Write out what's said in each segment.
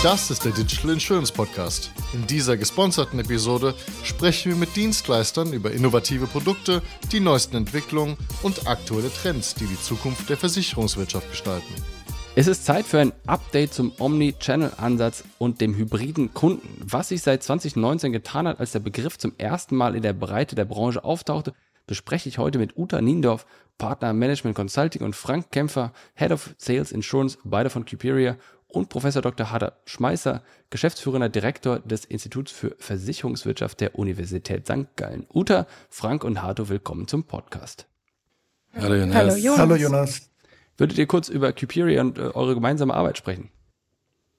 Das ist der Digital Insurance Podcast. In dieser gesponserten Episode sprechen wir mit Dienstleistern über innovative Produkte, die neuesten Entwicklungen und aktuelle Trends, die die Zukunft der Versicherungswirtschaft gestalten. Es ist Zeit für ein Update zum Omni-Channel-Ansatz und dem hybriden Kunden. Was sich seit 2019 getan hat, als der Begriff zum ersten Mal in der Breite der Branche auftauchte, bespreche ich heute mit Uta Niendorf, Partner Management Consulting und Frank Kämpfer, Head of Sales Insurance, beide von Cuperia und Professor Dr. Hader Schmeißer, geschäftsführender Direktor des Instituts für Versicherungswirtschaft der Universität St. Gallen. Uta, Frank und Hato, willkommen zum Podcast. Hallo Jonas. Hallo Jonas. Hallo Jonas. Würdet ihr kurz über Cuperia und äh, eure gemeinsame Arbeit sprechen?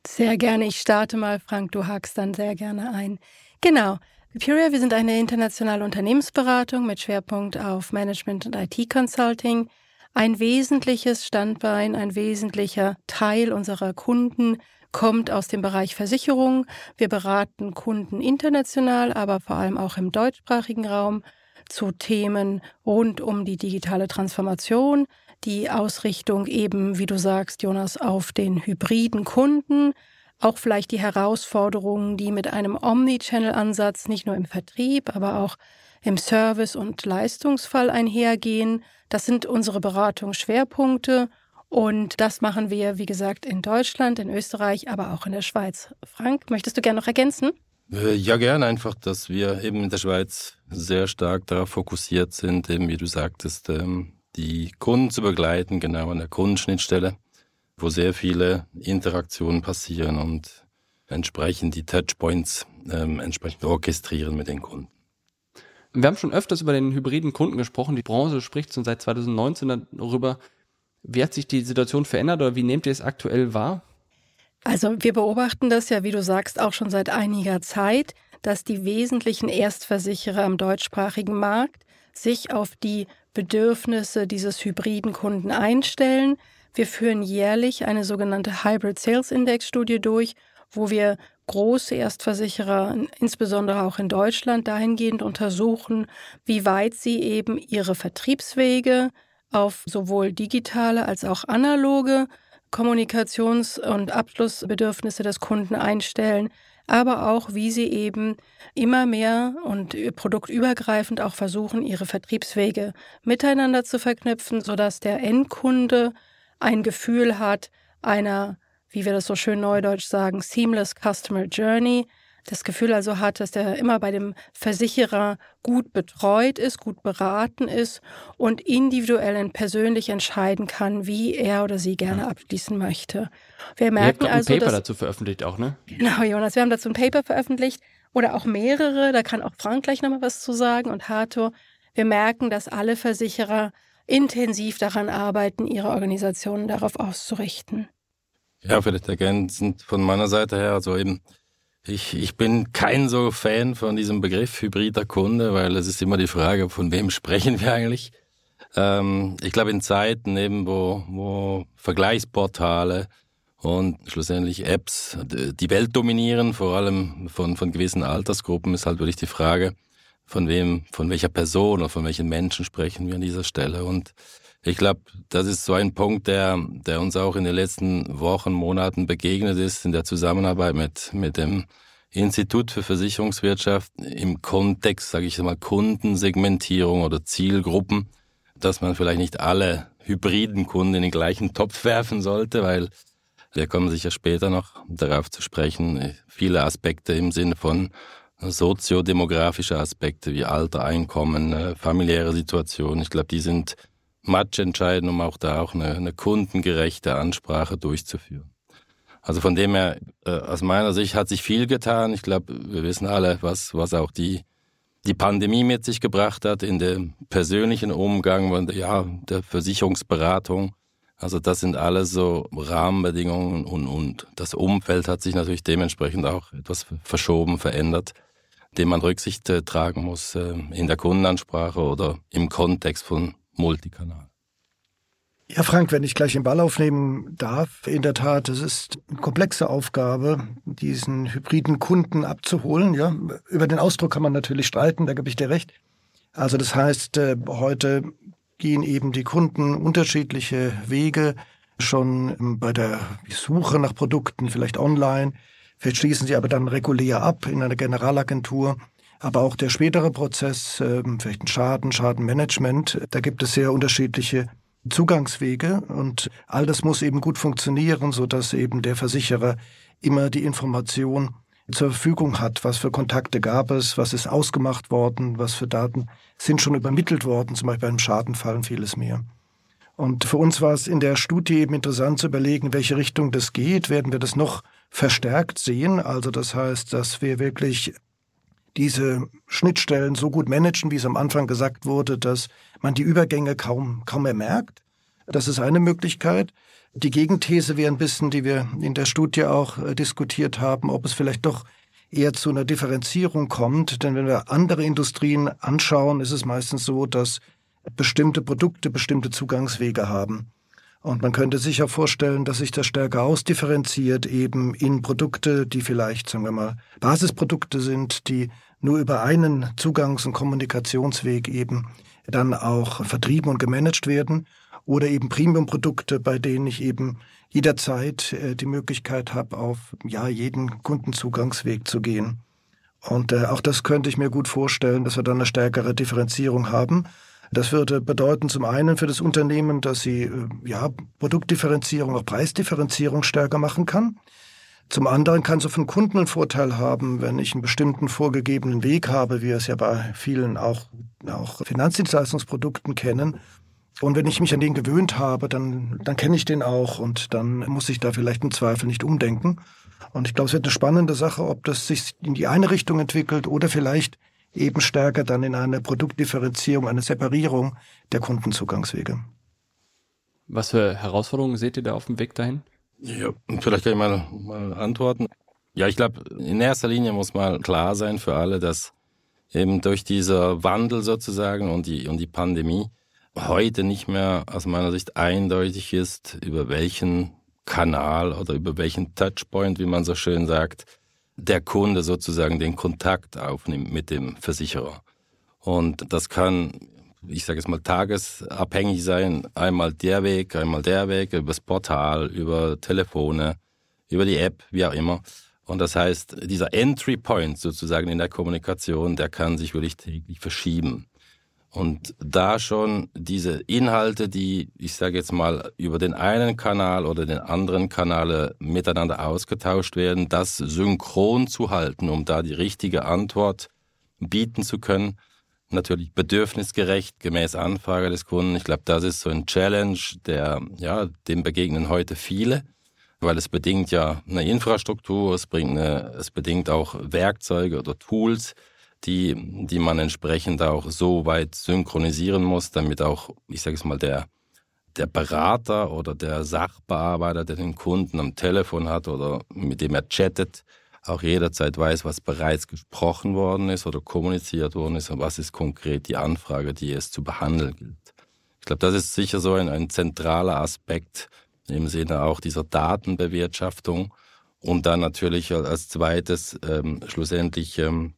Sehr gerne. Ich starte mal, Frank, du hakst dann sehr gerne ein. Genau. Cuperia, wir sind eine internationale Unternehmensberatung mit Schwerpunkt auf Management und IT-Consulting. Ein wesentliches Standbein, ein wesentlicher Teil unserer Kunden kommt aus dem Bereich Versicherung. Wir beraten Kunden international, aber vor allem auch im deutschsprachigen Raum zu Themen rund um die digitale Transformation, die Ausrichtung eben, wie du sagst, Jonas, auf den hybriden Kunden, auch vielleicht die Herausforderungen, die mit einem Omnichannel-Ansatz nicht nur im Vertrieb, aber auch im Service- und Leistungsfall einhergehen. Das sind unsere Beratungsschwerpunkte und das machen wir, wie gesagt, in Deutschland, in Österreich, aber auch in der Schweiz. Frank, möchtest du gerne noch ergänzen? Äh, ja, gern einfach, dass wir eben in der Schweiz sehr stark darauf fokussiert sind, eben wie du sagtest, ähm, die Kunden zu begleiten, genau an der Kundenschnittstelle, wo sehr viele Interaktionen passieren und entsprechend die Touchpoints ähm, entsprechend orchestrieren mit den Kunden. Wir haben schon öfters über den hybriden Kunden gesprochen. Die Branche spricht schon seit 2019 darüber. Wie hat sich die Situation verändert oder wie nehmt ihr es aktuell wahr? Also wir beobachten das ja, wie du sagst, auch schon seit einiger Zeit, dass die wesentlichen Erstversicherer am deutschsprachigen Markt sich auf die Bedürfnisse dieses hybriden Kunden einstellen. Wir führen jährlich eine sogenannte Hybrid Sales Index Studie durch, wo wir große Erstversicherer, insbesondere auch in Deutschland, dahingehend untersuchen, wie weit sie eben ihre Vertriebswege auf sowohl digitale als auch analoge Kommunikations- und Abschlussbedürfnisse des Kunden einstellen, aber auch, wie sie eben immer mehr und produktübergreifend auch versuchen, ihre Vertriebswege miteinander zu verknüpfen, sodass der Endkunde ein Gefühl hat einer, wie wir das so schön neudeutsch sagen, seamless Customer Journey, das Gefühl also hat, dass er immer bei dem Versicherer gut betreut ist, gut beraten ist und individuell und persönlich entscheiden kann, wie er oder sie gerne abschließen möchte. Wir merken Ihr habt also, ein Paper dass, dazu veröffentlicht auch, ne? Genau, Jonas, wir haben dazu ein Paper veröffentlicht oder auch mehrere, da kann auch Frank gleich nochmal was zu sagen und Hato. Wir merken, dass alle Versicherer intensiv daran arbeiten, ihre Organisationen darauf auszurichten. Ja, vielleicht ergänzend von meiner Seite her, also eben ich, ich bin kein so Fan von diesem Begriff hybrider Kunde, weil es ist immer die Frage, von wem sprechen wir eigentlich. Ähm, ich glaube, in Zeiten eben, wo, wo Vergleichsportale und schlussendlich Apps die Welt dominieren, vor allem von, von gewissen Altersgruppen, ist halt wirklich die Frage, von wem, von welcher Person oder von welchen Menschen sprechen wir an dieser Stelle. Und ich glaube, das ist so ein Punkt, der, der uns auch in den letzten Wochen, Monaten begegnet ist in der Zusammenarbeit mit, mit dem Institut für Versicherungswirtschaft im Kontext, sage ich mal, Kundensegmentierung oder Zielgruppen, dass man vielleicht nicht alle hybriden Kunden in den gleichen Topf werfen sollte, weil wir kommen sicher später noch darauf zu sprechen, viele Aspekte im Sinne von soziodemografische Aspekte wie Alter, Einkommen, äh, familiäre Situation. Ich glaube, die sind Match entscheiden, um auch da auch eine, eine kundengerechte Ansprache durchzuführen. Also von dem her, äh, aus meiner Sicht hat sich viel getan. Ich glaube, wir wissen alle, was, was auch die, die Pandemie mit sich gebracht hat in dem persönlichen Umgang und ja, der Versicherungsberatung. Also das sind alles so Rahmenbedingungen und, und das Umfeld hat sich natürlich dementsprechend auch etwas verschoben, verändert, dem man Rücksicht äh, tragen muss äh, in der Kundenansprache oder im Kontext von Multikanal. Ja, Frank, wenn ich gleich den Ball aufnehmen darf, in der Tat, es ist eine komplexe Aufgabe, diesen hybriden Kunden abzuholen. Ja, über den Ausdruck kann man natürlich streiten, da gebe ich dir recht. Also das heißt, äh, heute gehen eben die Kunden unterschiedliche Wege schon bei der Suche nach Produkten, vielleicht online. Vielleicht schließen sie aber dann regulär ab in einer Generalagentur. Aber auch der spätere Prozess, ähm, vielleicht ein Schaden, Schadenmanagement, da gibt es sehr unterschiedliche Zugangswege und all das muss eben gut funktionieren, so dass eben der Versicherer immer die Information zur Verfügung hat, was für Kontakte gab es, was ist ausgemacht worden, was für Daten sind schon übermittelt worden, zum Beispiel beim Schadenfall und vieles mehr. Und für uns war es in der Studie eben interessant zu überlegen, welche Richtung das geht. Werden wir das noch verstärkt sehen? Also das heißt, dass wir wirklich diese Schnittstellen so gut managen, wie es am Anfang gesagt wurde, dass man die Übergänge kaum, kaum mehr merkt. Das ist eine Möglichkeit. Die Gegenthese wäre ein bisschen, die wir in der Studie auch äh, diskutiert haben, ob es vielleicht doch eher zu einer Differenzierung kommt. Denn wenn wir andere Industrien anschauen, ist es meistens so, dass bestimmte Produkte bestimmte Zugangswege haben. Und man könnte sich auch vorstellen, dass sich das stärker ausdifferenziert, eben in Produkte, die vielleicht, sagen wir mal, Basisprodukte sind, die nur über einen Zugangs- und Kommunikationsweg eben dann auch vertrieben und gemanagt werden. Oder eben Premium-Produkte, bei denen ich eben jederzeit äh, die Möglichkeit habe, auf ja, jeden Kundenzugangsweg zu gehen. Und äh, auch das könnte ich mir gut vorstellen, dass wir dann eine stärkere Differenzierung haben. Das würde bedeuten zum einen für das Unternehmen, dass sie äh, ja, Produktdifferenzierung, auch Preisdifferenzierung stärker machen kann. Zum anderen kann es für den Kunden einen Vorteil haben, wenn ich einen bestimmten vorgegebenen Weg habe, wie wir es ja bei vielen auch, auch Finanzdienstleistungsprodukten kennen. Und wenn ich mich an den gewöhnt habe, dann, dann kenne ich den auch und dann muss ich da vielleicht im Zweifel nicht umdenken. Und ich glaube, es wird eine spannende Sache, ob das sich in die eine Richtung entwickelt oder vielleicht eben stärker dann in eine Produktdifferenzierung, eine Separierung der Kundenzugangswege. Was für Herausforderungen seht ihr da auf dem Weg dahin? Ja, vielleicht kann ich mal, mal antworten. Ja, ich glaube, in erster Linie muss mal klar sein für alle, dass eben durch dieser Wandel sozusagen und die, und die Pandemie heute nicht mehr aus meiner Sicht eindeutig ist, über welchen Kanal oder über welchen Touchpoint, wie man so schön sagt, der Kunde sozusagen den Kontakt aufnimmt mit dem Versicherer. Und das kann, ich sage es mal, tagesabhängig sein. Einmal der Weg, einmal der Weg, über das Portal, über Telefone, über die App, wie auch immer. Und das heißt, dieser Entry Point sozusagen in der Kommunikation, der kann sich wirklich täglich verschieben. Und da schon diese Inhalte, die, ich sage jetzt mal, über den einen Kanal oder den anderen Kanal miteinander ausgetauscht werden, das synchron zu halten, um da die richtige Antwort bieten zu können. Natürlich bedürfnisgerecht, gemäß Anfrage des Kunden. Ich glaube, das ist so ein Challenge, der, ja, dem begegnen heute viele, weil es bedingt ja eine Infrastruktur, es bringt eine, es bedingt auch Werkzeuge oder Tools, die, die man entsprechend auch so weit synchronisieren muss, damit auch, ich sage es mal, der, der Berater oder der Sachbearbeiter, der den Kunden am Telefon hat oder mit dem er chattet, auch jederzeit weiß, was bereits gesprochen worden ist oder kommuniziert worden ist und was ist konkret die Anfrage, die es zu behandeln gilt. Ich glaube, das ist sicher so ein, ein zentraler Aspekt im Sinne auch dieser Datenbewirtschaftung und dann natürlich als zweites ähm, schlussendlich ähm,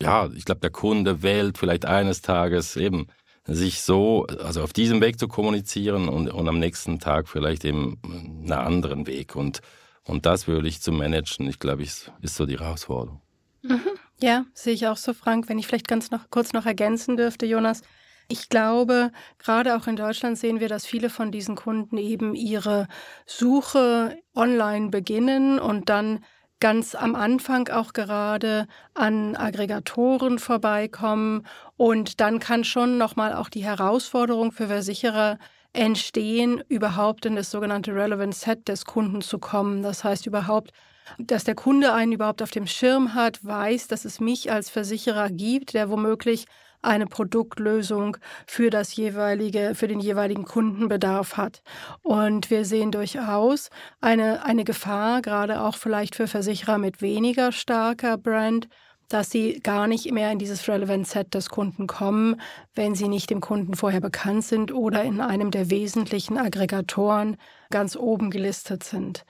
ja, ich glaube, der Kunde wählt vielleicht eines Tages eben sich so, also auf diesem Weg zu kommunizieren und, und am nächsten Tag vielleicht eben einen anderen Weg. Und, und das wirklich zu managen, ich glaube, ist, ist so die Herausforderung. Mhm. Ja, sehe ich auch so, Frank. Wenn ich vielleicht ganz noch kurz noch ergänzen dürfte, Jonas. Ich glaube, gerade auch in Deutschland sehen wir, dass viele von diesen Kunden eben ihre Suche online beginnen und dann ganz am Anfang auch gerade an Aggregatoren vorbeikommen und dann kann schon nochmal auch die Herausforderung für Versicherer entstehen, überhaupt in das sogenannte Relevant Set des Kunden zu kommen. Das heißt überhaupt, dass der Kunde einen überhaupt auf dem Schirm hat, weiß, dass es mich als Versicherer gibt, der womöglich eine Produktlösung für das jeweilige, für den jeweiligen Kundenbedarf hat. Und wir sehen durchaus eine, eine Gefahr, gerade auch vielleicht für Versicherer mit weniger starker Brand, dass sie gar nicht mehr in dieses Relevant Set des Kunden kommen, wenn sie nicht dem Kunden vorher bekannt sind oder in einem der wesentlichen Aggregatoren ganz oben gelistet sind.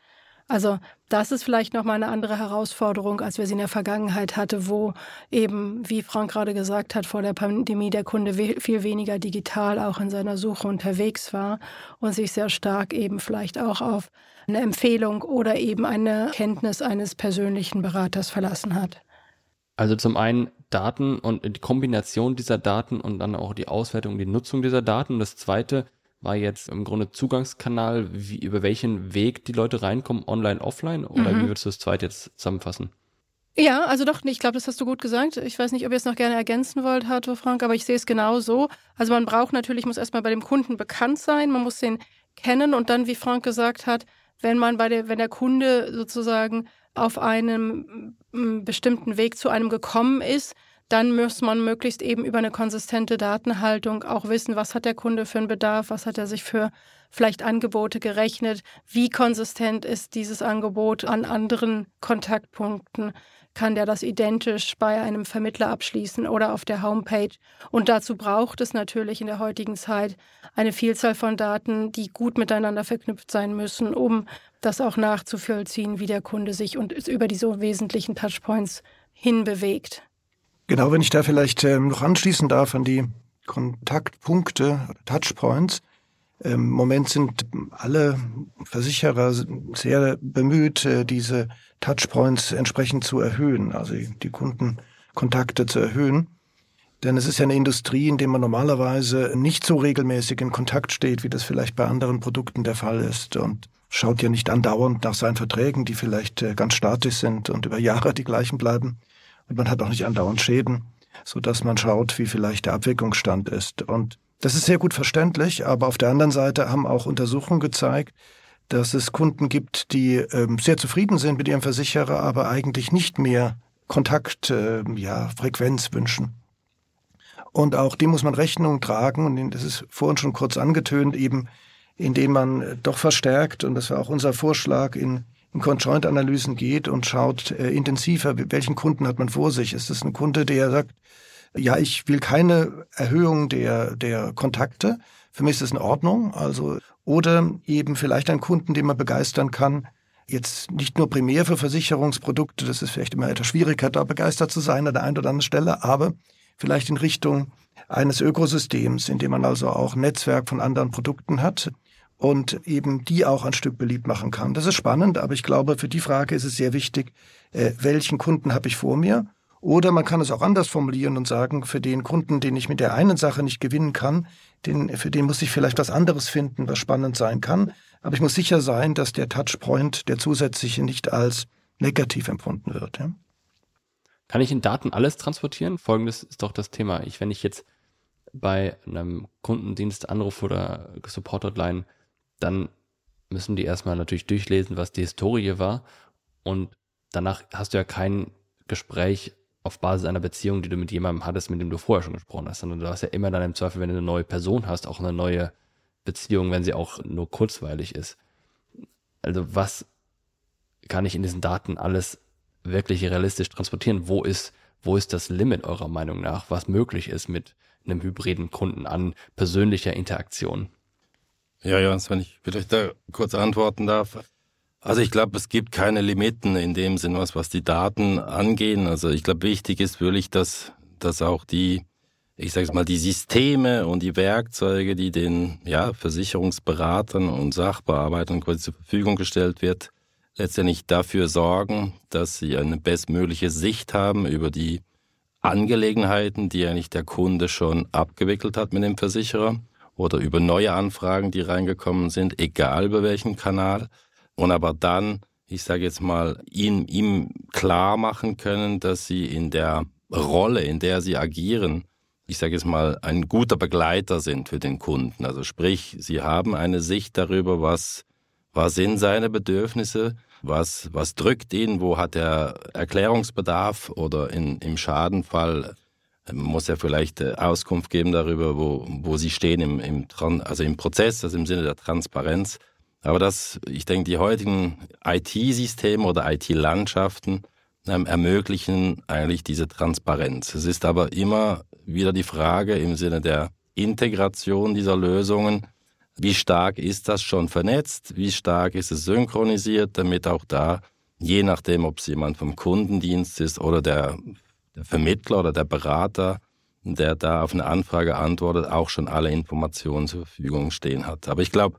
Also das ist vielleicht nochmal eine andere Herausforderung, als wir sie in der Vergangenheit hatte, wo eben, wie Frank gerade gesagt hat, vor der Pandemie der Kunde viel weniger digital auch in seiner Suche unterwegs war und sich sehr stark eben vielleicht auch auf eine Empfehlung oder eben eine Kenntnis eines persönlichen Beraters verlassen hat. Also zum einen Daten und die Kombination dieser Daten und dann auch die Auswertung, die Nutzung dieser Daten. Und das zweite, war jetzt im Grunde Zugangskanal, wie, über welchen Weg die Leute reinkommen, online, offline? Oder mhm. wie würdest du das zweite jetzt zusammenfassen? Ja, also doch, ich glaube, das hast du gut gesagt. Ich weiß nicht, ob ihr es noch gerne ergänzen wollt, Arthur Frank, aber ich sehe es genau so. Also man braucht natürlich, muss erstmal bei dem Kunden bekannt sein, man muss den kennen und dann, wie Frank gesagt hat, wenn man bei der, wenn der Kunde sozusagen auf einem bestimmten Weg zu einem gekommen ist, dann muss man möglichst eben über eine konsistente Datenhaltung auch wissen, was hat der Kunde für einen Bedarf, was hat er sich für vielleicht Angebote gerechnet, wie konsistent ist dieses Angebot an anderen Kontaktpunkten, kann der das identisch bei einem Vermittler abschließen oder auf der Homepage. Und dazu braucht es natürlich in der heutigen Zeit eine Vielzahl von Daten, die gut miteinander verknüpft sein müssen, um das auch nachzuvollziehen, wie der Kunde sich und über die so wesentlichen Touchpoints hinbewegt. Genau, wenn ich da vielleicht ähm, noch anschließen darf an die Kontaktpunkte, Touchpoints. Im Moment sind alle Versicherer sehr bemüht, äh, diese Touchpoints entsprechend zu erhöhen, also die Kundenkontakte zu erhöhen. Denn es ist ja eine Industrie, in der man normalerweise nicht so regelmäßig in Kontakt steht, wie das vielleicht bei anderen Produkten der Fall ist und schaut ja nicht andauernd nach seinen Verträgen, die vielleicht äh, ganz statisch sind und über Jahre die gleichen bleiben und man hat auch nicht andauernd Schäden, so dass man schaut, wie vielleicht der Abwicklungsstand ist. Und das ist sehr gut verständlich, aber auf der anderen Seite haben auch Untersuchungen gezeigt, dass es Kunden gibt, die ähm, sehr zufrieden sind mit ihrem Versicherer, aber eigentlich nicht mehr Kontakt, äh, ja, wünschen. Und auch dem muss man Rechnung tragen, und das ist vorhin schon kurz angetönt, eben indem man äh, doch verstärkt, und das war auch unser Vorschlag in in Conjoint-Analysen geht und schaut äh, intensiver, welchen Kunden hat man vor sich. Ist es ein Kunde, der sagt, ja, ich will keine Erhöhung der, der Kontakte. Für mich ist das in Ordnung. Also, oder eben vielleicht ein Kunden, den man begeistern kann. Jetzt nicht nur primär für Versicherungsprodukte, das ist vielleicht immer etwas schwieriger, da begeistert zu sein an der einen oder anderen Stelle, aber vielleicht in Richtung eines Ökosystems, in dem man also auch Netzwerk von anderen Produkten hat und eben die auch ein Stück beliebt machen kann. Das ist spannend, aber ich glaube, für die Frage ist es sehr wichtig, äh, welchen Kunden habe ich vor mir? Oder man kann es auch anders formulieren und sagen, für den Kunden, den ich mit der einen Sache nicht gewinnen kann, den, für den muss ich vielleicht was anderes finden, was spannend sein kann. Aber ich muss sicher sein, dass der Touchpoint, der zusätzliche, nicht als negativ empfunden wird. Ja? Kann ich in Daten alles transportieren? Folgendes ist doch das Thema. Ich, wenn ich jetzt bei einem Kundendienst anrufe oder Support-Hotline dann müssen die erstmal natürlich durchlesen, was die Historie war. Und danach hast du ja kein Gespräch auf Basis einer Beziehung, die du mit jemandem hattest, mit dem du vorher schon gesprochen hast, sondern du hast ja immer dann im Zweifel, wenn du eine neue Person hast, auch eine neue Beziehung, wenn sie auch nur kurzweilig ist. Also was kann ich in diesen Daten alles wirklich realistisch transportieren? Wo ist, wo ist das Limit eurer Meinung nach, was möglich ist mit einem hybriden Kunden an persönlicher Interaktion? Ja, Jans, wenn ich vielleicht da kurz antworten darf. Also ich glaube, es gibt keine Limiten in dem Sinn, was, was die Daten angehen. Also ich glaube, wichtig ist wirklich, dass, dass auch die, ich sage mal, die Systeme und die Werkzeuge, die den ja, Versicherungsberatern und Sachbearbeitern quasi zur Verfügung gestellt wird, letztendlich dafür sorgen, dass sie eine bestmögliche Sicht haben über die Angelegenheiten, die eigentlich der Kunde schon abgewickelt hat mit dem Versicherer oder über neue Anfragen, die reingekommen sind, egal über welchen Kanal. Und aber dann, ich sage jetzt mal, ihm, ihm klar machen können, dass sie in der Rolle, in der sie agieren, ich sage jetzt mal, ein guter Begleiter sind für den Kunden. Also sprich, sie haben eine Sicht darüber, was, was sind seine Bedürfnisse, was, was drückt ihn, wo hat er Erklärungsbedarf oder in, im Schadenfall muss ja vielleicht äh, Auskunft geben darüber, wo, wo sie stehen im, im, also im Prozess, also im Sinne der Transparenz. Aber das, ich denke, die heutigen IT-Systeme oder IT-Landschaften ähm, ermöglichen eigentlich diese Transparenz. Es ist aber immer wieder die Frage im Sinne der Integration dieser Lösungen, wie stark ist das schon vernetzt, wie stark ist es synchronisiert, damit auch da, je nachdem, ob es jemand vom Kundendienst ist oder der, der Vermittler oder der Berater, der da auf eine Anfrage antwortet, auch schon alle Informationen zur Verfügung stehen hat. Aber ich glaube,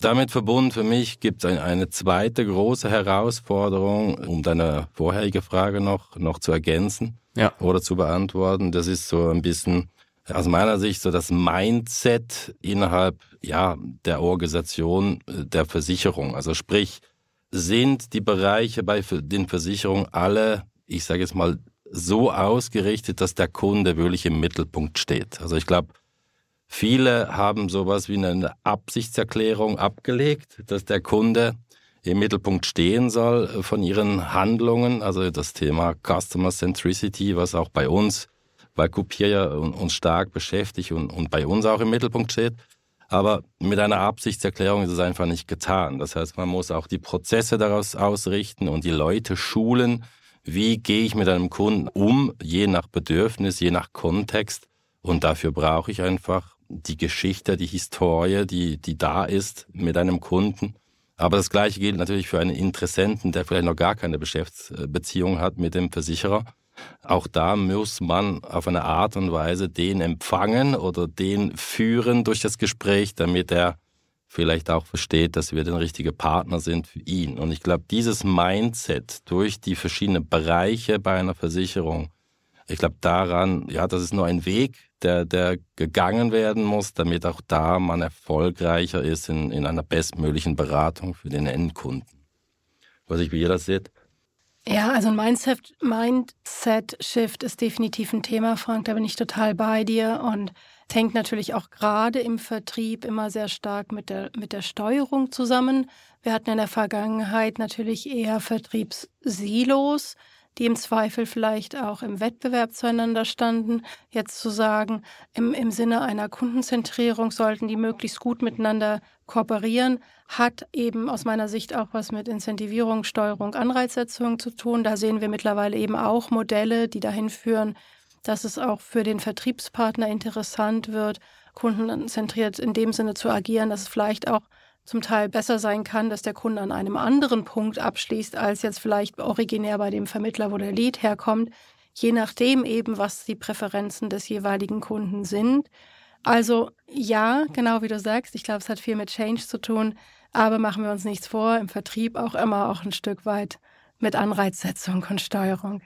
damit verbunden für mich gibt es eine, eine zweite große Herausforderung, um deine vorherige Frage noch, noch zu ergänzen ja. oder zu beantworten. Das ist so ein bisschen aus meiner Sicht so das Mindset innerhalb ja, der Organisation äh, der Versicherung. Also sprich, sind die Bereiche bei den Versicherungen alle, ich sage jetzt mal, so ausgerichtet, dass der Kunde wirklich im Mittelpunkt steht. Also ich glaube, viele haben sowas wie eine Absichtserklärung abgelegt, dass der Kunde im Mittelpunkt stehen soll äh, von ihren Handlungen. Also das Thema Customer Centricity, was auch bei uns, bei Coupé ja uns stark beschäftigt und, und bei uns auch im Mittelpunkt steht. Aber mit einer Absichtserklärung ist es einfach nicht getan. Das heißt, man muss auch die Prozesse daraus ausrichten und die Leute schulen, wie gehe ich mit einem Kunden um, je nach Bedürfnis, je nach Kontext. Und dafür brauche ich einfach die Geschichte, die Historie, die, die da ist mit einem Kunden. Aber das Gleiche gilt natürlich für einen Interessenten, der vielleicht noch gar keine Geschäftsbeziehung hat mit dem Versicherer. Auch da muss man auf eine Art und Weise den empfangen oder den führen durch das Gespräch, damit er vielleicht auch versteht, dass wir der richtige Partner sind für ihn. Und ich glaube, dieses Mindset durch die verschiedenen Bereiche bei einer Versicherung, ich glaube daran, ja, das ist nur ein Weg, der, der gegangen werden muss, damit auch da man erfolgreicher ist in, in einer bestmöglichen Beratung für den Endkunden. Was ich, wie ihr das seht? Ja, also ein Mindset, Mindset-Shift ist definitiv ein Thema, Frank, da bin ich total bei dir und es hängt natürlich auch gerade im Vertrieb immer sehr stark mit der, mit der Steuerung zusammen. Wir hatten in der Vergangenheit natürlich eher Vertriebssilos, die im Zweifel vielleicht auch im Wettbewerb zueinander standen. Jetzt zu sagen, im, im Sinne einer Kundenzentrierung sollten die möglichst gut miteinander kooperieren, hat eben aus meiner Sicht auch was mit Incentivierung, Steuerung, Anreizsetzung zu tun. Da sehen wir mittlerweile eben auch Modelle, die dahin führen, dass es auch für den Vertriebspartner interessant wird, kundenzentriert in dem Sinne zu agieren, dass es vielleicht auch zum Teil besser sein kann, dass der Kunde an einem anderen Punkt abschließt, als jetzt vielleicht originär bei dem Vermittler, wo der Lead herkommt, je nachdem eben, was die Präferenzen des jeweiligen Kunden sind. Also ja, genau wie du sagst, ich glaube, es hat viel mit Change zu tun, aber machen wir uns nichts vor, im Vertrieb auch immer auch ein Stück weit mit Anreizsetzung und Steuerung.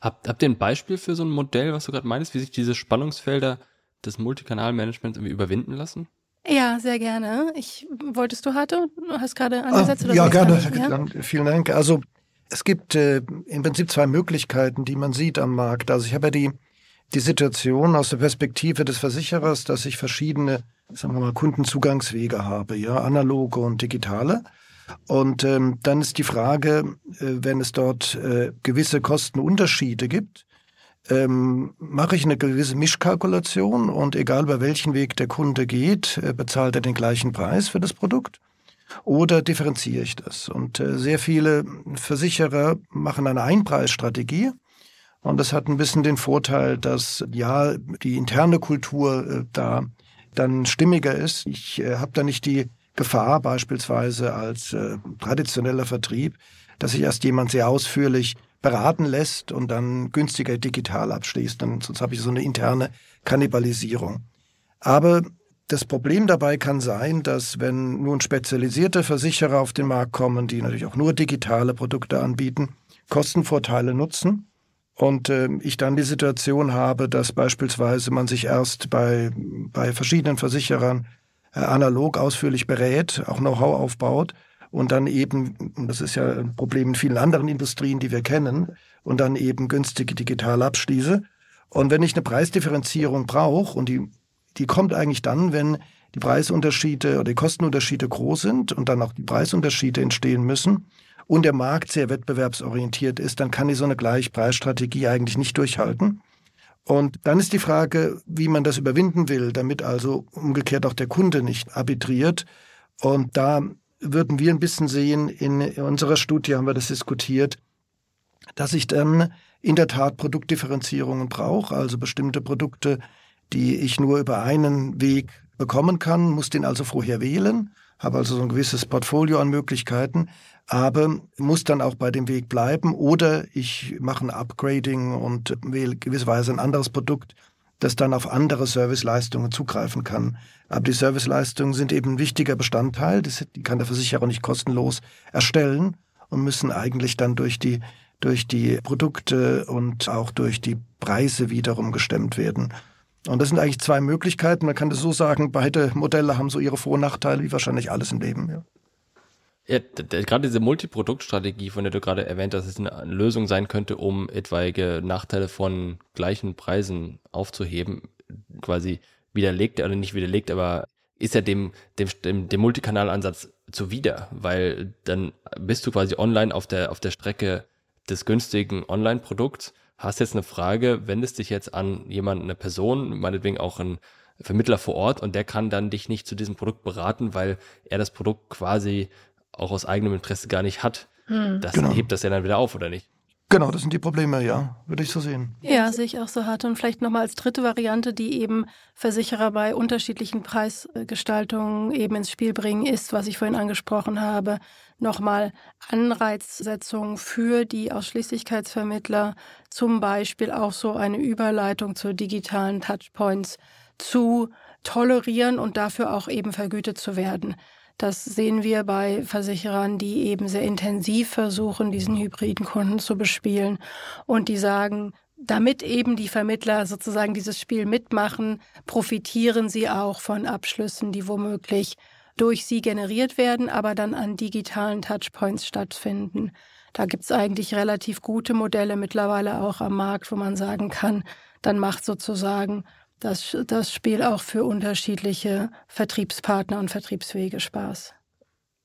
Habt, habt ihr ein Beispiel für so ein Modell, was du gerade meinst, wie sich diese Spannungsfelder des Multikanalmanagements irgendwie überwinden lassen? Ja, sehr gerne. Ich wolltest du hatte, du hast gerade angesetzt ah, Ja, gerne. Ja? Vielen Dank. Also es gibt äh, im Prinzip zwei Möglichkeiten, die man sieht am Markt. Also ich habe ja die die Situation aus der Perspektive des Versicherers, dass ich verschiedene, sagen wir mal, Kundenzugangswege habe, ja, analoge und digitale. Und ähm, dann ist die Frage, äh, wenn es dort äh, gewisse Kostenunterschiede gibt, ähm, mache ich eine gewisse Mischkalkulation und egal bei welchen Weg der Kunde geht, äh, bezahlt er den gleichen Preis für das Produkt oder differenziere ich das? Und äh, sehr viele Versicherer machen eine Einpreisstrategie. Und das hat ein bisschen den Vorteil, dass ja die interne Kultur äh, da dann stimmiger ist. Ich äh, habe da nicht die Gefahr beispielsweise als äh, traditioneller Vertrieb, dass sich erst jemand sehr ausführlich beraten lässt und dann günstiger digital abschließt. Dann, sonst habe ich so eine interne Kannibalisierung. Aber das Problem dabei kann sein, dass wenn nun spezialisierte Versicherer auf den Markt kommen, die natürlich auch nur digitale Produkte anbieten, Kostenvorteile nutzen und äh, ich dann die Situation habe, dass beispielsweise man sich erst bei, bei verschiedenen Versicherern äh, analog ausführlich berät, auch Know-how aufbaut und dann eben, das ist ja ein Problem in vielen anderen Industrien, die wir kennen, und dann eben günstige digital abschließe. Und wenn ich eine Preisdifferenzierung brauche, und die, die kommt eigentlich dann, wenn die Preisunterschiede oder die Kostenunterschiede groß sind und dann auch die Preisunterschiede entstehen müssen und der Markt sehr wettbewerbsorientiert ist, dann kann ich so eine Gleichpreisstrategie eigentlich nicht durchhalten. Und dann ist die Frage, wie man das überwinden will, damit also umgekehrt auch der Kunde nicht arbitriert. Und da würden wir ein bisschen sehen, in unserer Studie haben wir das diskutiert, dass ich dann in der Tat Produktdifferenzierungen brauche, also bestimmte Produkte, die ich nur über einen Weg bekommen kann, muss den also vorher wählen, habe also so ein gewisses Portfolio an Möglichkeiten, aber muss dann auch bei dem Weg bleiben oder ich mache ein Upgrading und wähle gewisserweise ein anderes Produkt, das dann auf andere Serviceleistungen zugreifen kann. Aber die Serviceleistungen sind eben ein wichtiger Bestandteil, die kann der Versicherer nicht kostenlos erstellen und müssen eigentlich dann durch die durch die Produkte und auch durch die Preise wiederum gestemmt werden. Und das sind eigentlich zwei Möglichkeiten. Man kann das so sagen, beide Modelle haben so ihre Vor- und Nachteile, wie wahrscheinlich alles im Leben. Ja. Ja, gerade diese Multiproduktstrategie, von der du gerade erwähnt hast, es eine Lösung sein könnte, um etwaige Nachteile von gleichen Preisen aufzuheben, quasi widerlegt, oder nicht widerlegt, aber ist ja dem, dem, dem, dem Multikanalansatz zuwider, weil dann bist du quasi online auf der, auf der Strecke des günstigen Online-Produkts hast jetzt eine Frage, wendest dich jetzt an jemanden, eine Person, meinetwegen auch ein Vermittler vor Ort und der kann dann dich nicht zu diesem Produkt beraten, weil er das Produkt quasi auch aus eigenem Interesse gar nicht hat. Hm. Das genau. hebt das ja dann wieder auf, oder nicht? Genau, das sind die Probleme, ja, würde ich so sehen. Ja, sehe ich auch so hart. Und vielleicht nochmal als dritte Variante, die eben Versicherer bei unterschiedlichen Preisgestaltungen eben ins Spiel bringen, ist, was ich vorhin angesprochen habe, nochmal Anreizsetzung für die Ausschließlichkeitsvermittler, zum Beispiel auch so eine Überleitung zu digitalen Touchpoints zu tolerieren und dafür auch eben vergütet zu werden. Das sehen wir bei Versicherern, die eben sehr intensiv versuchen, diesen hybriden Kunden zu bespielen und die sagen, damit eben die Vermittler sozusagen dieses Spiel mitmachen, profitieren sie auch von Abschlüssen, die womöglich durch sie generiert werden, aber dann an digitalen Touchpoints stattfinden. Da gibt's eigentlich relativ gute Modelle mittlerweile auch am Markt, wo man sagen kann, dann macht sozusagen das, das Spiel auch für unterschiedliche Vertriebspartner und Vertriebswege Spaß.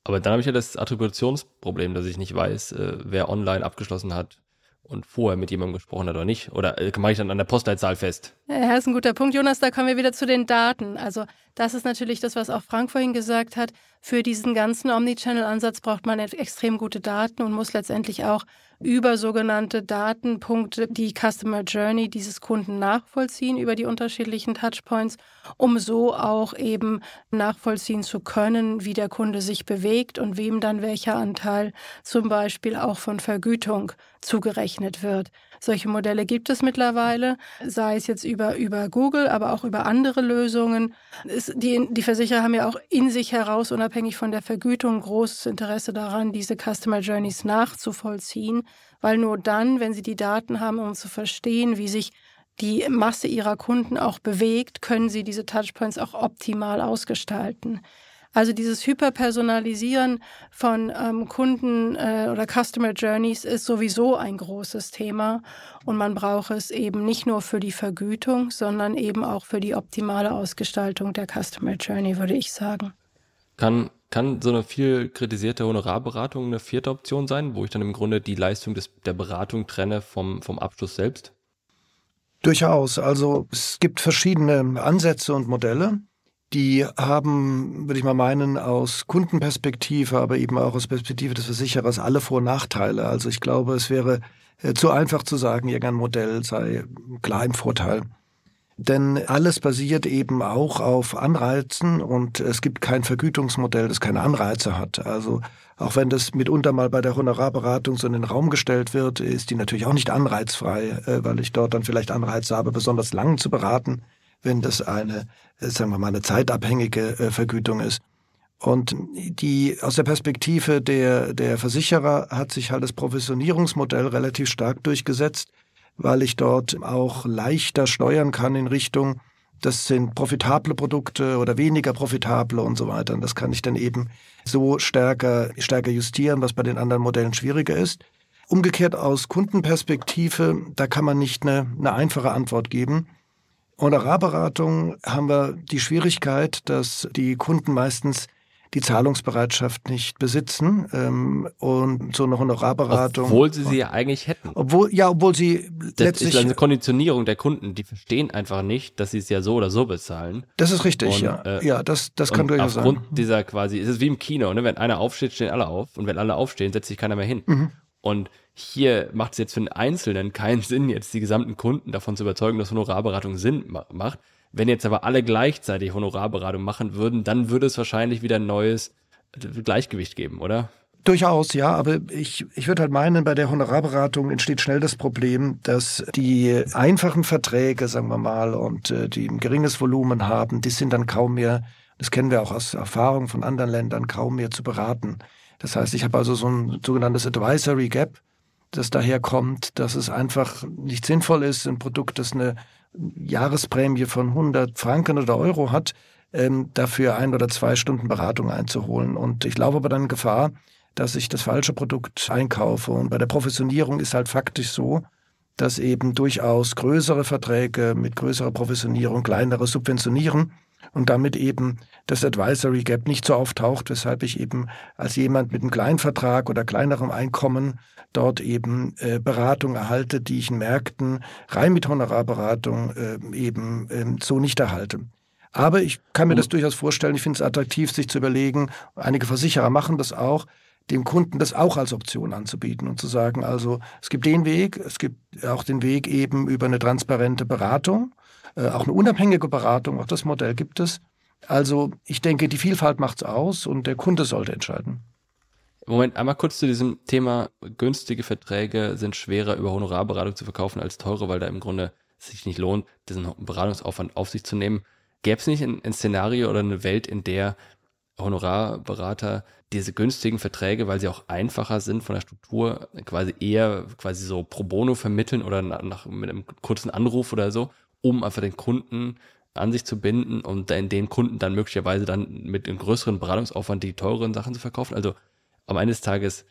Aber dann habe ich ja das Attributionsproblem, dass ich nicht weiß, äh, wer online abgeschlossen hat und vorher mit jemandem gesprochen hat oder nicht. Oder äh, mache ich dann an der Postleitzahl fest? Ja, ist ein guter Punkt, Jonas. Da kommen wir wieder zu den Daten. Also das ist natürlich das, was auch Frank vorhin gesagt hat. Für diesen ganzen Omnichannel-Ansatz braucht man extrem gute Daten und muss letztendlich auch über sogenannte Datenpunkte die Customer Journey dieses Kunden nachvollziehen über die unterschiedlichen Touchpoints, um so auch eben nachvollziehen zu können, wie der Kunde sich bewegt und wem dann welcher Anteil zum Beispiel auch von Vergütung zugerechnet wird. Solche Modelle gibt es mittlerweile, sei es jetzt über, über Google, aber auch über andere Lösungen. Es, die, die Versicherer haben ja auch in sich heraus, unabhängig von der Vergütung, großes Interesse daran, diese Customer Journeys nachzuvollziehen, weil nur dann, wenn sie die Daten haben, um zu verstehen, wie sich die Masse ihrer Kunden auch bewegt, können sie diese Touchpoints auch optimal ausgestalten. Also dieses Hyperpersonalisieren von ähm, Kunden äh, oder Customer Journeys ist sowieso ein großes Thema und man braucht es eben nicht nur für die Vergütung, sondern eben auch für die optimale Ausgestaltung der Customer Journey, würde ich sagen. Kann kann so eine viel kritisierte Honorarberatung eine vierte Option sein, wo ich dann im Grunde die Leistung des, der Beratung trenne vom, vom Abschluss selbst? Durchaus. Also es gibt verschiedene Ansätze und Modelle. Die haben, würde ich mal meinen, aus Kundenperspektive, aber eben auch aus Perspektive des Versicherers alle Vor- und Nachteile. Also ich glaube, es wäre äh, zu einfach zu sagen, irgendein Modell sei klar im Vorteil. Denn alles basiert eben auch auf Anreizen und es gibt kein Vergütungsmodell, das keine Anreize hat. Also auch wenn das mitunter mal bei der Honorarberatung so in den Raum gestellt wird, ist die natürlich auch nicht anreizfrei, äh, weil ich dort dann vielleicht Anreize habe, besonders lang zu beraten wenn das eine, äh, sagen wir mal, eine zeitabhängige äh, Vergütung ist. Und die, aus der Perspektive der, der Versicherer hat sich halt das Provisionierungsmodell relativ stark durchgesetzt, weil ich dort auch leichter steuern kann in Richtung, das sind profitable Produkte oder weniger profitable und so weiter. Und das kann ich dann eben so stärker, stärker justieren, was bei den anderen Modellen schwieriger ist. Umgekehrt aus Kundenperspektive, da kann man nicht eine, eine einfache Antwort geben. Honorarberatung haben wir die Schwierigkeit, dass die Kunden meistens die Zahlungsbereitschaft nicht besitzen ähm, und so eine Honorarberatung. Obwohl sie sie ja eigentlich hätten. Obwohl, ja, obwohl sie das letztlich. ist eine Konditionierung der Kunden. Die verstehen einfach nicht, dass sie es ja so oder so bezahlen. Das ist richtig, und, ja. Äh, ja, das, das kann durchaus sein. Aufgrund dieser quasi, es ist wie im Kino, ne? wenn einer aufsteht, stehen alle auf und wenn alle aufstehen, setzt sich keiner mehr hin. Mhm. Und hier macht es jetzt für einen Einzelnen keinen Sinn, jetzt die gesamten Kunden davon zu überzeugen, dass Honorarberatung Sinn macht, Wenn jetzt aber alle gleichzeitig Honorarberatung machen würden, dann würde es wahrscheinlich wieder ein neues Gleichgewicht geben, oder? Durchaus, ja, aber ich, ich würde halt meinen, bei der Honorarberatung entsteht schnell das Problem, dass die einfachen Verträge, sagen wir mal, und äh, die ein geringes Volumen haben, die sind dann kaum mehr, das kennen wir auch aus Erfahrung von anderen Ländern, kaum mehr zu beraten. Das heißt, ich habe also so ein sogenanntes Advisory Gap, das daher kommt, dass es einfach nicht sinnvoll ist, ein Produkt, das eine Jahresprämie von 100 Franken oder Euro hat, ähm, dafür ein oder zwei Stunden Beratung einzuholen. Und ich laufe aber dann Gefahr, dass ich das falsche Produkt einkaufe. Und bei der Professionierung ist halt faktisch so, dass eben durchaus größere Verträge mit größerer Professionierung kleinere subventionieren und damit eben das Advisory Gap nicht so auftaucht, weshalb ich eben als jemand mit einem kleinen Vertrag oder kleinerem Einkommen dort eben äh, Beratung erhalte, die ich in Märkten rein mit Honorarberatung äh, eben äh, so nicht erhalte. Aber ich kann mir das durchaus vorstellen, ich finde es attraktiv, sich zu überlegen, einige Versicherer machen das auch, dem Kunden das auch als Option anzubieten und zu sagen, also es gibt den Weg, es gibt auch den Weg eben über eine transparente Beratung, auch eine unabhängige Beratung, auch das Modell gibt es. Also ich denke, die Vielfalt macht es aus und der Kunde sollte entscheiden. Moment, einmal kurz zu diesem Thema, günstige Verträge sind schwerer über Honorarberatung zu verkaufen als teure, weil da im Grunde es sich nicht lohnt, diesen Beratungsaufwand auf sich zu nehmen. Gäbe es nicht ein, ein Szenario oder eine Welt, in der Honorarberater diese günstigen Verträge, weil sie auch einfacher sind von der Struktur, quasi eher quasi so pro bono vermitteln oder nach, mit einem kurzen Anruf oder so, um einfach den Kunden an sich zu binden und in den Kunden dann möglicherweise dann mit einem größeren Beratungsaufwand die teuren Sachen zu verkaufen. Also am Ende des Tages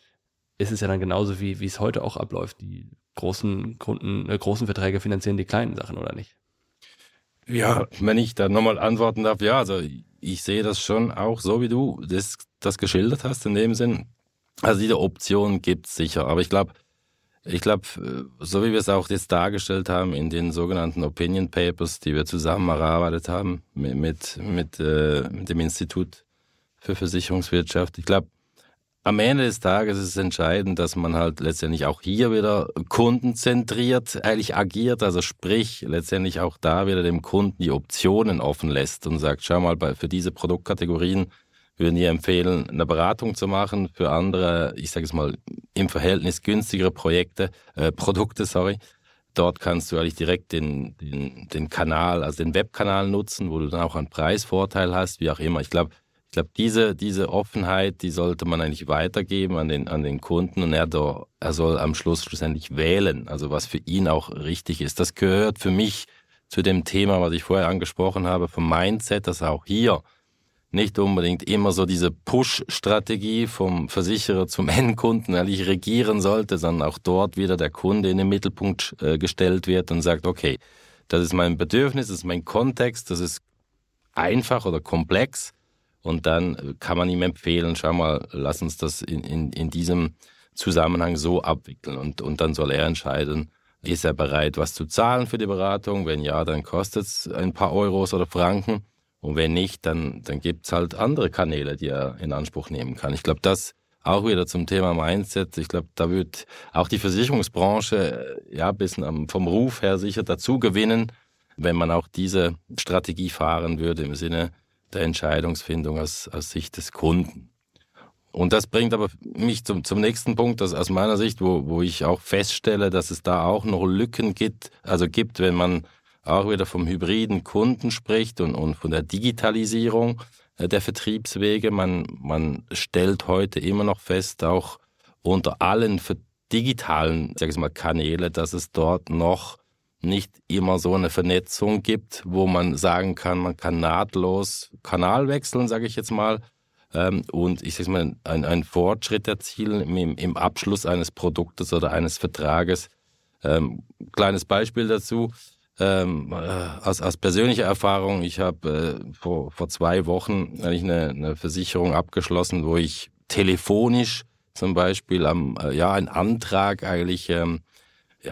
ist es ja dann genauso wie, wie es heute auch abläuft. Die großen Kunden, äh, großen Verträge finanzieren die kleinen Sachen, oder nicht? Ja, wenn ich da nochmal antworten darf, ja, also ich sehe das schon auch so, wie du das, das geschildert hast in dem Sinn. Also diese Option gibt's sicher, aber ich glaube, ich glaube, äh, so wie wir es auch jetzt dargestellt haben in den sogenannten Opinion Papers, die wir zusammen erarbeitet haben mit, mit, mit, äh, mit dem Institut für Versicherungswirtschaft, ich glaube, am Ende des Tages ist es entscheidend, dass man halt letztendlich auch hier wieder kundenzentriert eigentlich agiert, also sprich letztendlich auch da wieder dem Kunden die Optionen offen lässt und sagt, schau mal, für diese Produktkategorien würden wir empfehlen, eine Beratung zu machen, für andere, ich sage es mal, im Verhältnis günstigere Projekte, äh, Produkte, sorry. Dort kannst du eigentlich direkt den, den, den Kanal, also den Webkanal nutzen, wo du dann auch einen Preisvorteil hast, wie auch immer. Ich glaube, ich glaube, diese, diese Offenheit, die sollte man eigentlich weitergeben an den, an den Kunden und er, da, er soll am Schluss schlussendlich wählen, also was für ihn auch richtig ist. Das gehört für mich zu dem Thema, was ich vorher angesprochen habe, vom Mindset, dass auch hier nicht unbedingt immer so diese Push-Strategie vom Versicherer zum Endkunden eigentlich regieren sollte, sondern auch dort wieder der Kunde in den Mittelpunkt äh, gestellt wird und sagt, okay, das ist mein Bedürfnis, das ist mein Kontext, das ist einfach oder komplex und dann kann man ihm empfehlen, schau mal, lass uns das in, in, in diesem Zusammenhang so abwickeln. Und, und dann soll er entscheiden, ist er bereit, was zu zahlen für die Beratung? Wenn ja, dann kostet es ein paar Euros oder Franken. Und wenn nicht, dann, dann gibt's halt andere Kanäle, die er in Anspruch nehmen kann. Ich glaube, das auch wieder zum Thema Mindset. Ich glaube, da wird auch die Versicherungsbranche ja ein bisschen vom Ruf her sicher dazu gewinnen, wenn man auch diese Strategie fahren würde im Sinne, der Entscheidungsfindung aus, aus Sicht des Kunden. Und das bringt aber mich zum, zum nächsten Punkt, dass aus meiner Sicht, wo, wo ich auch feststelle, dass es da auch noch Lücken gibt, also gibt, wenn man auch wieder vom hybriden Kunden spricht und, und von der Digitalisierung äh, der Vertriebswege. Man, man stellt heute immer noch fest, auch unter allen digitalen, sag mal, Kanäle, dass es dort noch nicht immer so eine Vernetzung gibt, wo man sagen kann, man kann nahtlos Kanal wechseln, sage ich jetzt mal, ähm, und ich sage mal, einen Fortschritt erzielen im, im, Abschluss eines Produktes oder eines Vertrages. Ähm, kleines Beispiel dazu. Ähm, äh, aus, aus persönlicher Erfahrung, ich habe äh, vor, vor zwei Wochen eigentlich eine, eine Versicherung abgeschlossen, wo ich telefonisch zum Beispiel am, äh, ja, einen Antrag eigentlich ähm,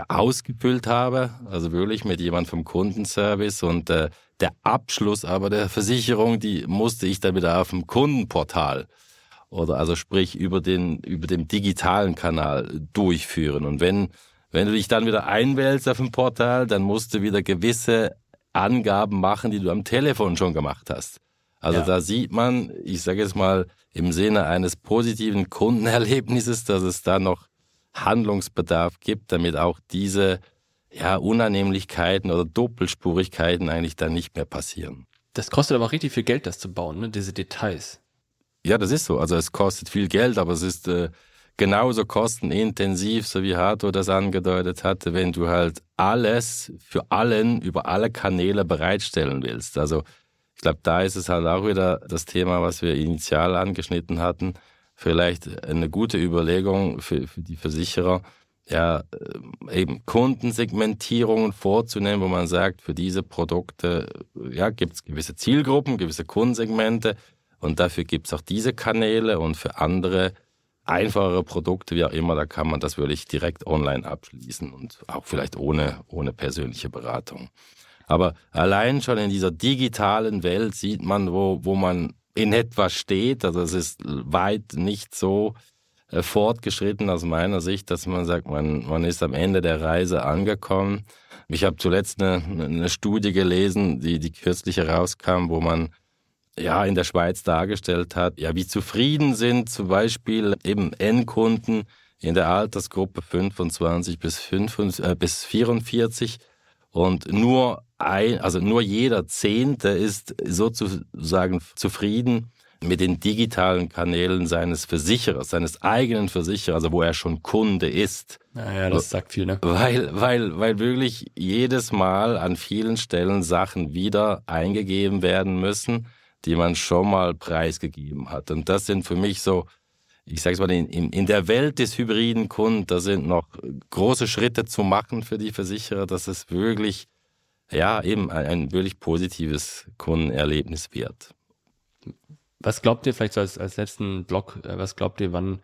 ausgefüllt habe, also wirklich mit jemand vom Kundenservice und äh, der Abschluss aber der Versicherung, die musste ich dann wieder auf dem Kundenportal oder also sprich über den über dem digitalen Kanal durchführen. Und wenn wenn du dich dann wieder einwählst auf dem Portal, dann musst du wieder gewisse Angaben machen, die du am Telefon schon gemacht hast. Also ja. da sieht man, ich sage jetzt mal im Sinne eines positiven Kundenerlebnisses, dass es da noch Handlungsbedarf gibt, damit auch diese ja, Unannehmlichkeiten oder Doppelspurigkeiten eigentlich dann nicht mehr passieren. Das kostet aber auch richtig viel Geld, das zu bauen, ne? diese Details. Ja, das ist so. Also es kostet viel Geld, aber es ist äh, genauso kostenintensiv, so wie Hato das angedeutet hatte, wenn du halt alles für allen über alle Kanäle bereitstellen willst. Also ich glaube, da ist es halt auch wieder das Thema, was wir initial angeschnitten hatten. Vielleicht eine gute Überlegung für, für die Versicherer, ja, äh, eben Kundensegmentierungen vorzunehmen, wo man sagt, für diese Produkte ja, gibt es gewisse Zielgruppen, gewisse Kundensegmente und dafür gibt es auch diese Kanäle und für andere einfachere Produkte, wie auch immer, da kann man das wirklich direkt online abschließen und auch vielleicht ohne, ohne persönliche Beratung. Aber allein schon in dieser digitalen Welt sieht man, wo, wo man in etwas steht. Also es ist weit nicht so äh, fortgeschritten aus meiner Sicht, dass man sagt, man, man ist am Ende der Reise angekommen. Ich habe zuletzt eine, eine Studie gelesen, die, die kürzlich herauskam, wo man ja in der Schweiz dargestellt hat, ja, wie zufrieden sind zum Beispiel eben Endkunden in der Altersgruppe 25 bis, 5, äh, bis 44 und nur ein, also nur jeder Zehnte ist sozusagen zufrieden mit den digitalen Kanälen seines Versicherers, seines eigenen Versicherers, also wo er schon Kunde ist. Naja, das sagt viel, ne? Weil, weil, weil wirklich jedes Mal an vielen Stellen Sachen wieder eingegeben werden müssen, die man schon mal preisgegeben hat. Und das sind für mich so, ich sage es mal, in, in der Welt des hybriden Kunden, da sind noch große Schritte zu machen für die Versicherer, dass es wirklich, ja, eben ein, ein wirklich positives Kundenerlebnis wird. Was glaubt ihr vielleicht so als, als letzten Block, äh, was glaubt ihr, wann,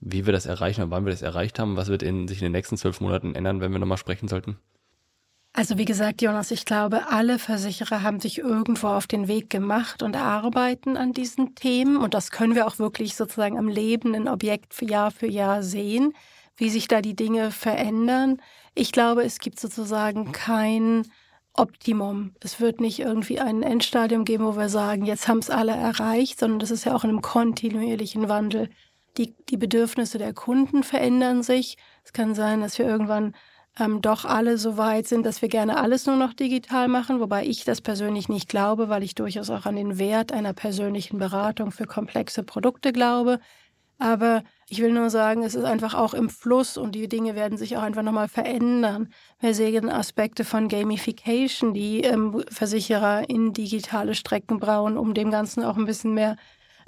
wie wir das erreichen und wann wir das erreicht haben? Was wird in, sich in den nächsten zwölf Monaten ändern, wenn wir nochmal sprechen sollten? Also wie gesagt, Jonas, ich glaube, alle Versicherer haben sich irgendwo auf den Weg gemacht und arbeiten an diesen Themen. Und das können wir auch wirklich sozusagen am lebenden Objekt für Jahr für Jahr sehen, wie sich da die Dinge verändern. Ich glaube, es gibt sozusagen kein Optimum. Es wird nicht irgendwie ein Endstadium geben, wo wir sagen, jetzt haben es alle erreicht, sondern das ist ja auch in einem kontinuierlichen Wandel. Die, die Bedürfnisse der Kunden verändern sich. Es kann sein, dass wir irgendwann ähm, doch alle so weit sind, dass wir gerne alles nur noch digital machen, wobei ich das persönlich nicht glaube, weil ich durchaus auch an den Wert einer persönlichen Beratung für komplexe Produkte glaube. Aber ich will nur sagen, es ist einfach auch im Fluss und die Dinge werden sich auch einfach nochmal verändern. Wir sehen Aspekte von Gamification, die ähm, Versicherer in digitale Strecken brauen, um dem Ganzen auch ein bisschen mehr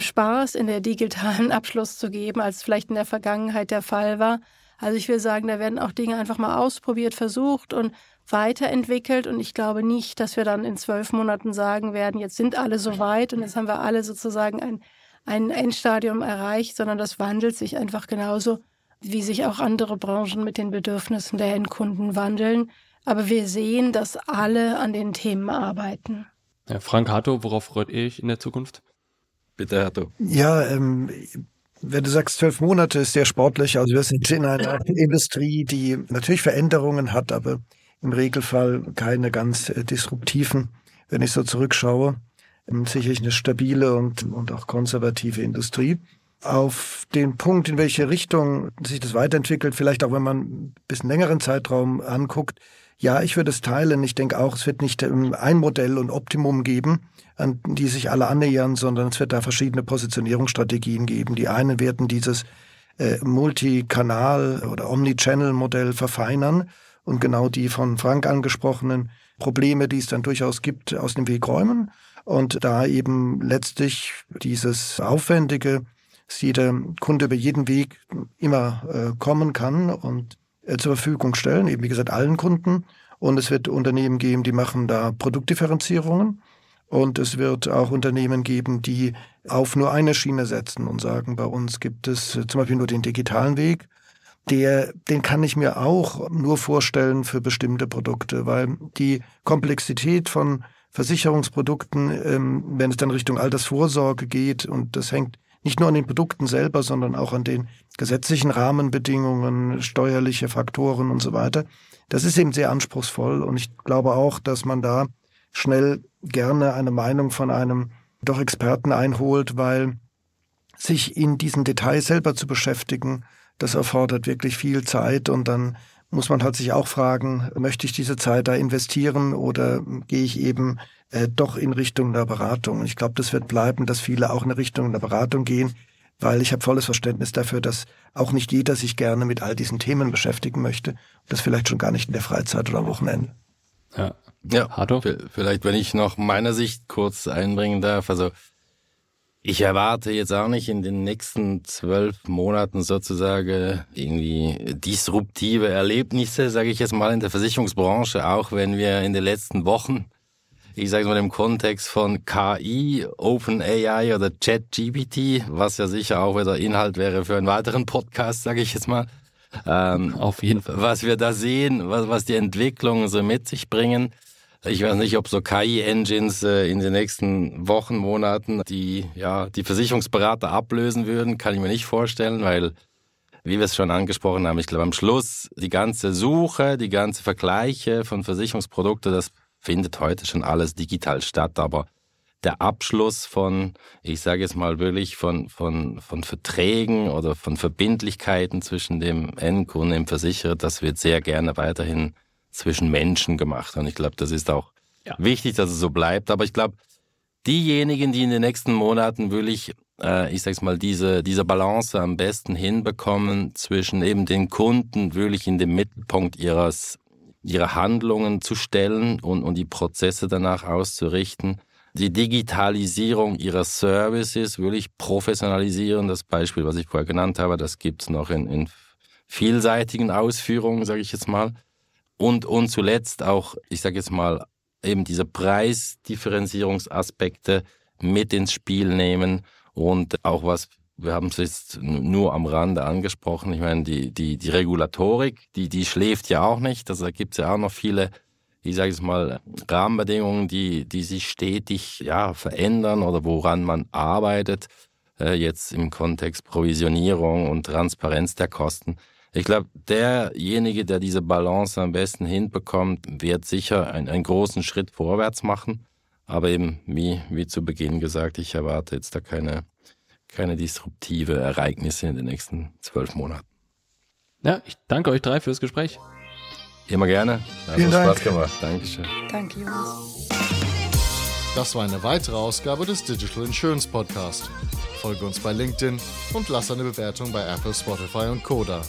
Spaß in der digitalen Abschluss zu geben, als vielleicht in der Vergangenheit der Fall war. Also ich will sagen, da werden auch Dinge einfach mal ausprobiert, versucht und weiterentwickelt. Und ich glaube nicht, dass wir dann in zwölf Monaten sagen werden, jetzt sind alle so weit und jetzt haben wir alle sozusagen ein, ein Endstadium erreicht, sondern das wandelt sich einfach genauso, wie sich auch andere Branchen mit den Bedürfnissen der Endkunden wandeln. Aber wir sehen, dass alle an den Themen arbeiten. Ja, Frank Harto, worauf freut ihr euch in der Zukunft? Bitte, Harto. Ja, ähm, wenn du sagst, zwölf Monate ist sehr sportlich. Also wir sind in einer Industrie, die natürlich Veränderungen hat, aber im Regelfall keine ganz äh, disruptiven. Wenn ich so zurückschaue, ähm, sicherlich eine stabile und, und auch konservative Industrie. Auf den Punkt, in welche Richtung sich das weiterentwickelt, vielleicht auch wenn man ein bisschen längeren Zeitraum anguckt, ja, ich würde es teilen. Ich denke auch, es wird nicht ähm, ein Modell und Optimum geben, an die sich alle annähern, sondern es wird da verschiedene Positionierungsstrategien geben. Die einen werden dieses äh, Multikanal- oder Omnichannel-Modell verfeinern und genau die von Frank angesprochenen Probleme, die es dann durchaus gibt, aus dem Weg räumen. Und da eben letztlich dieses Aufwendige, dass jeder Kunde über jeden Weg immer äh, kommen kann und zur Verfügung stellen, eben wie gesagt allen Kunden. Und es wird Unternehmen geben, die machen da Produktdifferenzierungen. Und es wird auch Unternehmen geben, die auf nur eine Schiene setzen und sagen, bei uns gibt es zum Beispiel nur den digitalen Weg. Der, den kann ich mir auch nur vorstellen für bestimmte Produkte, weil die Komplexität von Versicherungsprodukten, ähm, wenn es dann Richtung Altersvorsorge geht, und das hängt nicht nur an den Produkten selber, sondern auch an den gesetzlichen Rahmenbedingungen, steuerliche Faktoren und so weiter. Das ist eben sehr anspruchsvoll und ich glaube auch, dass man da schnell gerne eine Meinung von einem doch Experten einholt, weil sich in diesen Details selber zu beschäftigen, das erfordert wirklich viel Zeit und dann muss man halt sich auch fragen, möchte ich diese Zeit da investieren oder gehe ich eben äh, doch in Richtung der Beratung? Ich glaube, das wird bleiben, dass viele auch in Richtung der Beratung gehen, weil ich habe volles Verständnis dafür, dass auch nicht jeder sich gerne mit all diesen Themen beschäftigen möchte. Das vielleicht schon gar nicht in der Freizeit oder am Wochenende. Ja. Ja, Harto? vielleicht, wenn ich noch meiner Sicht kurz einbringen darf. Also ich erwarte jetzt auch nicht in den nächsten zwölf Monaten sozusagen irgendwie disruptive Erlebnisse, sage ich jetzt mal, in der Versicherungsbranche, auch wenn wir in den letzten Wochen, ich sage mal im Kontext von KI, OpenAI oder ChatGPT, was ja sicher auch wieder Inhalt wäre für einen weiteren Podcast, sage ich jetzt mal. Ähm, Auf jeden Fall. Was wir da sehen, was, was die Entwicklungen so mit sich bringen ich weiß nicht, ob so KI-Engines äh, in den nächsten Wochen, Monaten die, ja, die Versicherungsberater ablösen würden, kann ich mir nicht vorstellen, weil, wie wir es schon angesprochen haben, ich glaube am Schluss die ganze Suche, die ganze Vergleiche von Versicherungsprodukten, das findet heute schon alles digital statt, aber der Abschluss von, ich sage jetzt mal wirklich von, von, von Verträgen oder von Verbindlichkeiten zwischen dem Endkunden und dem Versicherer, das wird sehr gerne weiterhin zwischen Menschen gemacht. Und ich glaube, das ist auch ja. wichtig, dass es so bleibt. Aber ich glaube, diejenigen, die in den nächsten Monaten wirklich, äh, ich sag's mal, diese, diese Balance am besten hinbekommen zwischen eben den Kunden wirklich in den Mittelpunkt ihres, ihrer Handlungen zu stellen und, und die Prozesse danach auszurichten, die Digitalisierung ihrer Services wirklich professionalisieren. Das Beispiel, was ich vorher genannt habe, das gibt's noch in, in vielseitigen Ausführungen, sage ich jetzt mal. Und, und zuletzt auch, ich sage jetzt mal, eben diese Preisdifferenzierungsaspekte mit ins Spiel nehmen und auch was, wir haben es jetzt nur am Rande angesprochen, ich meine, die, die, die Regulatorik, die, die schläft ja auch nicht, also da gibt es ja auch noch viele, ich sage jetzt mal, Rahmenbedingungen, die, die sich stetig ja, verändern oder woran man arbeitet, äh, jetzt im Kontext Provisionierung und Transparenz der Kosten. Ich glaube, derjenige, der diese Balance am besten hinbekommt, wird sicher einen, einen großen Schritt vorwärts machen. Aber eben, wie, wie zu Beginn gesagt, ich erwarte jetzt da keine, keine disruptive Ereignisse in den nächsten zwölf Monaten. Ja, ich danke euch drei fürs Gespräch. Immer gerne. Hat Vielen Dank. Spaß gemacht. Dankeschön. Danke, Jonas. Das war eine weitere Ausgabe des Digital Insurance Podcast. Folge uns bei LinkedIn und lass eine Bewertung bei Apple, Spotify und Koda.